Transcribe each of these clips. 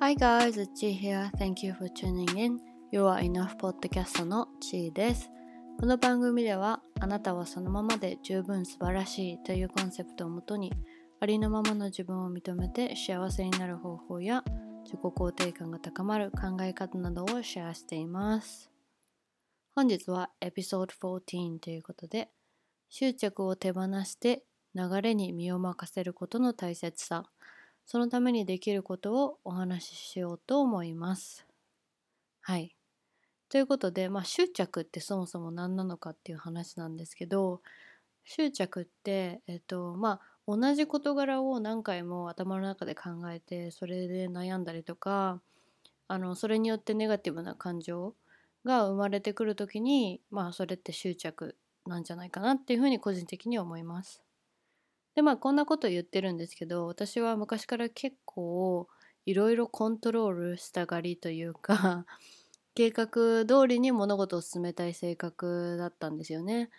Hi guys, it's Chi here. Thank you for tuning in. You are enough podcast の Chi です。この番組ではあなたはそのままで十分素晴らしいというコンセプトをもとにありのままの自分を認めて幸せになる方法や自己肯定感が高まる考え方などをシェアしています。本日はエピソード14ということで執着を手放して流れに身を任せることの大切さそのためにできることをお話ししようと思います。はい。ということで、まあ、執着ってそもそも何なのかっていう話なんですけど執着って、えっとまあ、同じ事柄を何回も頭の中で考えてそれで悩んだりとかあのそれによってネガティブな感情が生まれてくる時に、まあ、それって執着なんじゃないかなっていうふうに個人的に思います。でまあこんなこと言ってるんですけど私は昔から結構いろいろコントロールしたがりというか 計画通りに物事を進めたい性格だったんですよね。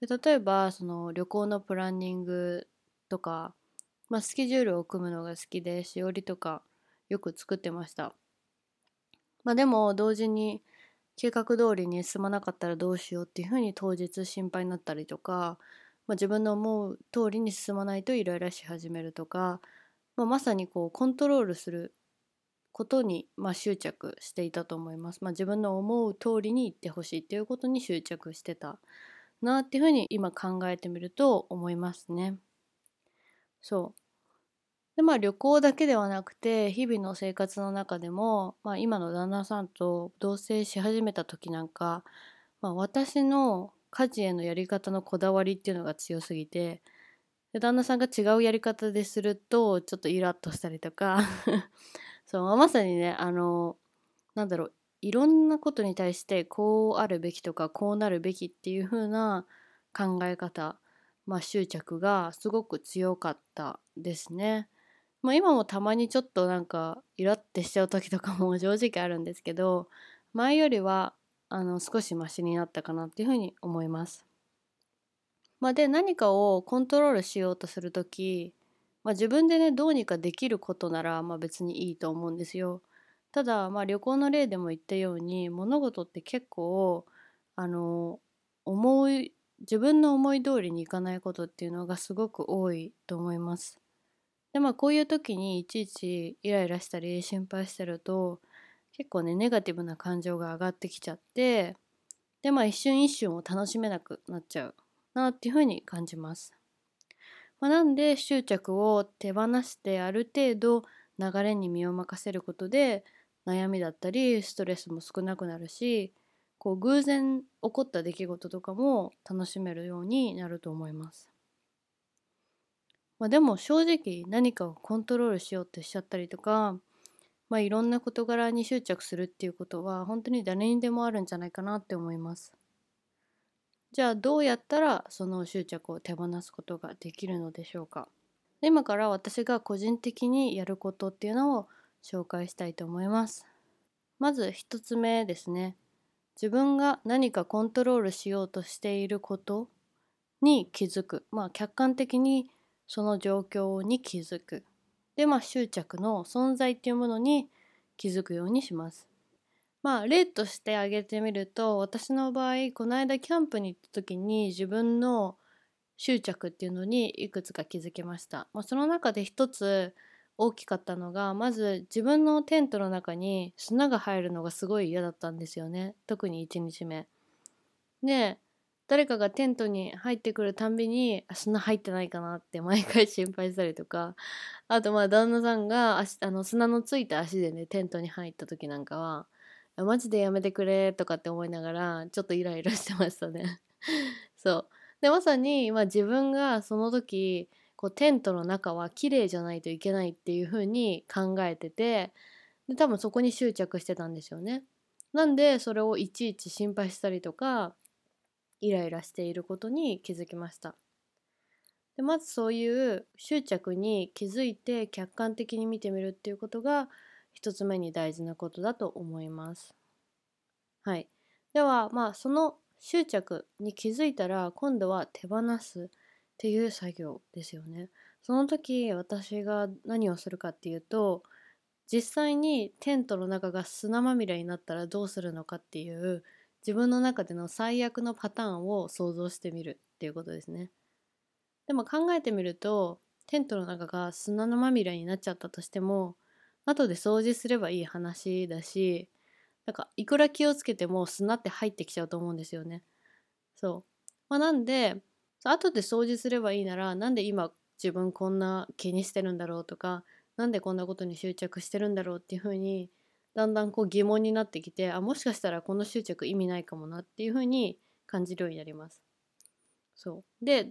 で例えばその旅行のプランニングとか、まあ、スケジュールを組むのが好きでしおりとかよく作ってました。まあ、でも同時に計画通りに進まなかったらどうしようっていうふうに当日心配になったりとか、まあ、自分の思う通りに進まないとイライラし始めるとか、まあ、まさにこうコントロールすることに、まあ、執着していたと思います。まあ、自分の思う通りに行ってほしいっていうことに執着してたなっていうふうに今考えてみると思いますね。そう。でまあ旅行だけではなくて日々の生活の中でも、まあ、今の旦那さんと同棲し始めた時なんか、まあ、私の家事へのやり方のこだわりっていうのが強すぎてで旦那さんが違うやり方でするとちょっとイラッとしたりとか そうまさにねあのなんだろういろんなことに対してこうあるべきとかこうなるべきっていう風な考え方、まあ、執着がすごく強かったですね。まあ、今もたまにちょっとなんかイラってしちゃう時とかも正直あるんですけど前よりはあの少しマシになったかなっていうふうに思います。まあ、で何かをコントロールしようとする時、まあ、自分でねどうにかできることならまあ別にいいと思うんですよ。ただまあ旅行の例でも言ったように物事って結構あの思い自分の思い通りにいかないことっていうのがすごく多いと思います。でまあこういう時にいちいちイライラしたり心配してると結構ねネガティブな感情が上がってきちゃってでまあ一瞬一瞬を楽しめなくなっちゃうなっていうふうに感じます。まあ、なんで執着を手放してある程度流れに身を任せることで悩みだったりストレスも少なくなるしこう偶然起こった出来事とかも楽しめるようになると思います。まあ、でも正直何かをコントロールしようとしちゃったりとか、まあ、いろんな事柄に執着するっていうことは本当に誰にでもあるんじゃないかなって思います。じゃあどうやったらその執着を手放すことができるのでしょうか？今から私が個人的にやることっていうのを紹介したいと思います。まず一つ目ですね。自分が何かコントロールしようとしていることに気づく。まあ客観的にその状況に気づく。で、まあ執着の存在っていうものに気づくようにします。まあ例として挙げてみると、私の場合、この間キャンプに行った時に自分の執着っていうのにいくつか気づきました。まあ、その中で一つ大きかったのが、まず自分のテントの中に砂が入るのがすごい嫌だったんですよね。特に1日目。で、誰かがテントに入ってくるたんびに砂入ってないかなって毎回心配したりとかあとまあ旦那さんが足あの砂のついた足でねテントに入った時なんかはマジでやめてくれとかって思いながらちょっとイライラしてましたね。そう。でまさに、まあ、自分がその時こうテントの中は綺麗じゃないといけないっていう風に考えててで多分そこに執着してたんですよね。なんでそれをいちいち心配したりとかイライラしていることに気づきました。でまずそういう執着に気づいて客観的に見てみるっていうことが一つ目に大事なことだと思います。はい。ではまあその執着に気づいたら今度は手放すっていう作業ですよね。その時私が何をするかっていうと実際にテントの中が砂まみれになったらどうするのかっていう自分の中での最悪のパターンを想像してみるっていうことですね。でも考えてみるとテントの中が砂のまみれになっちゃったとしても後で掃除すればいい話だしなんかいくら気をつけても砂って入ってきちゃうと思うんですよね。そう。まあ、なんで後で掃除すればいいならなんで今自分こんな気にしてるんだろうとかなんでこんなことに執着してるんだろうっていうふうにだんだんこう疑問になってきてあもしかしたらこの執着意味ないかもなっていうふうに感じるようになります。そうで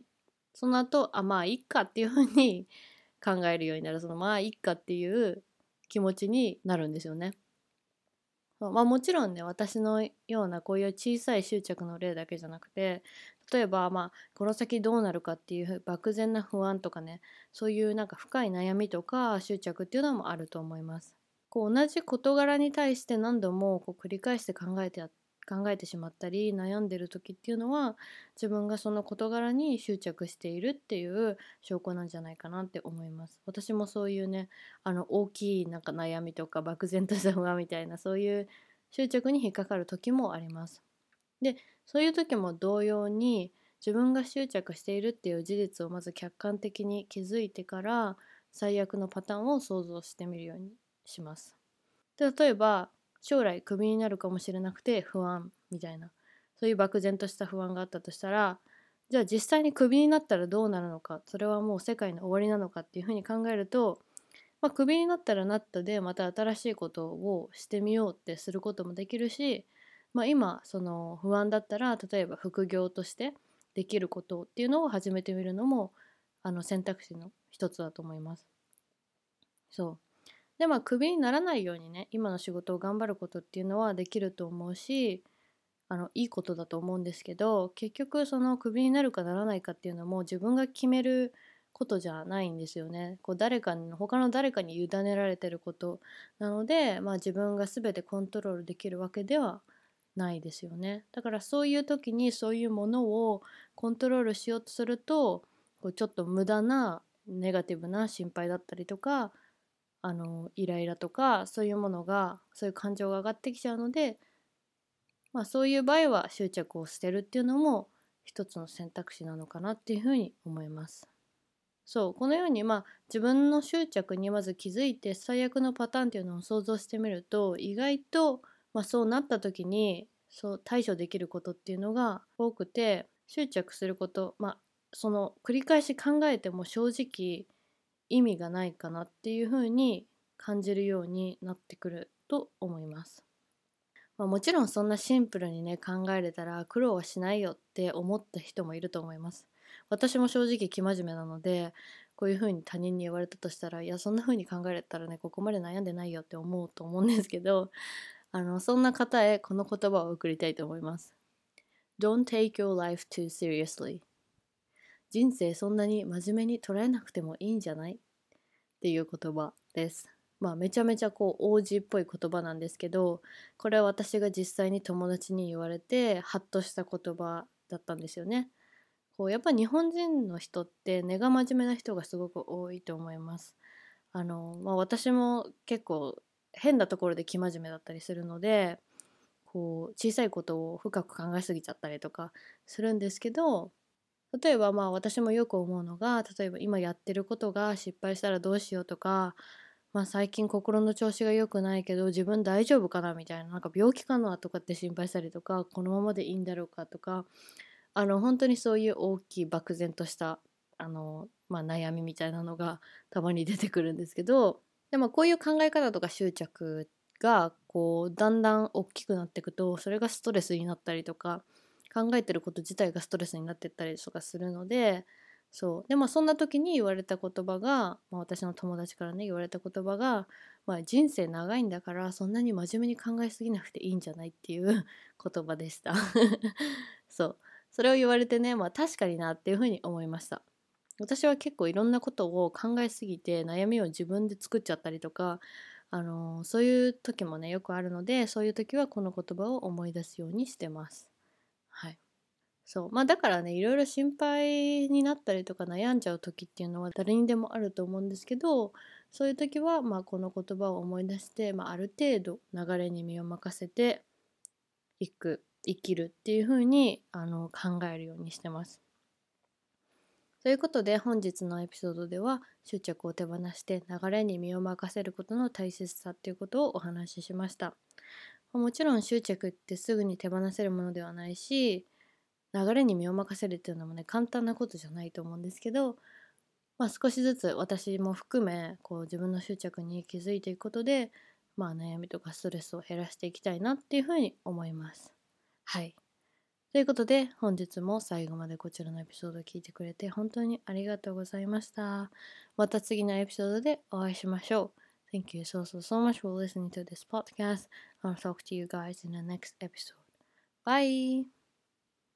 その後あまあいっかっていうふうに 考えるようになるそのまあいっかっていう気持ちになるんですよね。まあ、もちろんね私のようなこういう小さい執着の例だけじゃなくて例えばまあこの先どうなるかっていう漠然な不安とかねそういうなんか深い悩みとか執着っていうのもあると思います。こう同じ事柄に対して何度もこう繰り返して考えて考えてしまったり悩んでる時っていうのは自分がその事柄に執着しているっていう証拠なんじゃないかなって思います。私もそういうねあの大きいなんか悩みとか漠然とした不安みたいなそういう執着に引っかかる時もあります。でそういう時も同様に自分が執着しているっていう事実をまず客観的に気づいてから最悪のパターンを想像してみるようにします。で例えば将来クビになるかもしれなくて不安みたいなそういう漠然とした不安があったとしたらじゃあ実際にクビになったらどうなるのかそれはもう世界の終わりなのかっていうふうに考えると、まあ、クビになったらなったでまた新しいことをしてみようってすることもできるし、まあ、今その不安だったら例えば副業としてできることっていうのを始めてみるのもあの選択肢の一つだと思います。そうでまあクビにならないようにね今の仕事を頑張ることっていうのはできると思うしあのいいことだと思うんですけど結局そのクビになるかならないかっていうのも自分が決めることじゃないんですよね。こう誰かに他の誰かに委ねられてることなので、まあ、自分が全てコントロールできるわけではないですよね。だからそういう時にそういうものをコントロールしようとするとこうちょっと無駄なネガティブな心配だったりとかあのイライラとかそういうものがそういう感情が上がってきちゃうので、まあ、そういう場合は執着を捨てるっていうのも一つの選択肢なのかなっていうふうに思います。そうこのようにまあ自分の執着にまず気づいて最悪のパターンっていうのを想像してみると意外と、まあ、そうなった時にそう対処できることっていうのが多くて執着することまあその繰り返し考えても正直意味がないかなっていうふうに感じるようになってくると思います。まあ、もちろんそんなシンプルにね考えれたら苦労はしないよって思った人もいると思います。私も正直生真面目なのでこういうふうに他人に言われたとしたらいやそんな風に考えれたらねここまで悩んでないよって思うと思うんですけど あのそんな方へこの言葉を送りたいと思います。Don't take your life too seriously. 人生そんなに真面目に捉えなくてもいいんじゃない？っていう言葉です。まあめちゃめちゃこう王子っぽい言葉なんですけどこれは私が実際に友達に言われてハッとした言葉だったんですよね。こうやっぱ日本人の人って根が真面目な人がすごく多いと思います。あのまあ、私も結構変なところで生真面目だったりするのでこう小さいことを深く考えすぎちゃったりとかするんですけど例えばまあ私もよく思うのが例えば今やってることが失敗したらどうしようとか、まあ、最近心の調子が良くないけど自分大丈夫かなみたいななんか病気かなとかって心配したりとかこのままでいいんだろうかとかあの本当にそういう大きい漠然としたあの、まあ、悩みみたいなのがたまに出てくるんですけどでもこういう考え方とか執着がこうだんだん大きくなっていくとそれがストレスになったりとか考えてること自体がストレスになってったりとかするのでそう。でもそんな時に言われた言葉が、まあ、私の友達からね言われた言葉が、まあ、人生長いんだからそんなに真面目に考えすぎなくていいんじゃないっていう 言葉でした。そう。それを言われてね、まあ、確かになっていうふうに思いました。私は結構いろんなことを考えすぎて悩みを自分で作っちゃったりとかあのそういう時もねよくあるのでそういう時はこの言葉を思い出すようにしてます。そうまあだからねいろいろ心配になったりとか悩んじゃう時っていうのは誰にでもあると思うんですけどそういう時は、まあ、この言葉を思い出して、まあ、ある程度流れに身を任せていく生きるっていう風にあに考えるようにしてます。ということで本日のエピソードでは執着を手放して流れに身を任せることの大切さっていうことをお話ししました。もちろん執着ってすぐに手放せるものではないし流れに身を任せるっていうのもね簡単なことじゃないと思うんですけど、まあ、少しずつ私も含めこう自分の執着に気づいていくことで、まあ、悩みとかストレスを減らしていきたいなっていうふうに思います。はい。ということで本日も最後までこちらのエピソードを聞いてくれて本当にありがとうございました。また次のエピソードでお会いしましょう。Thank you so so so much for listening to this podcast. I'll talk to you guys in the next episode. Bye!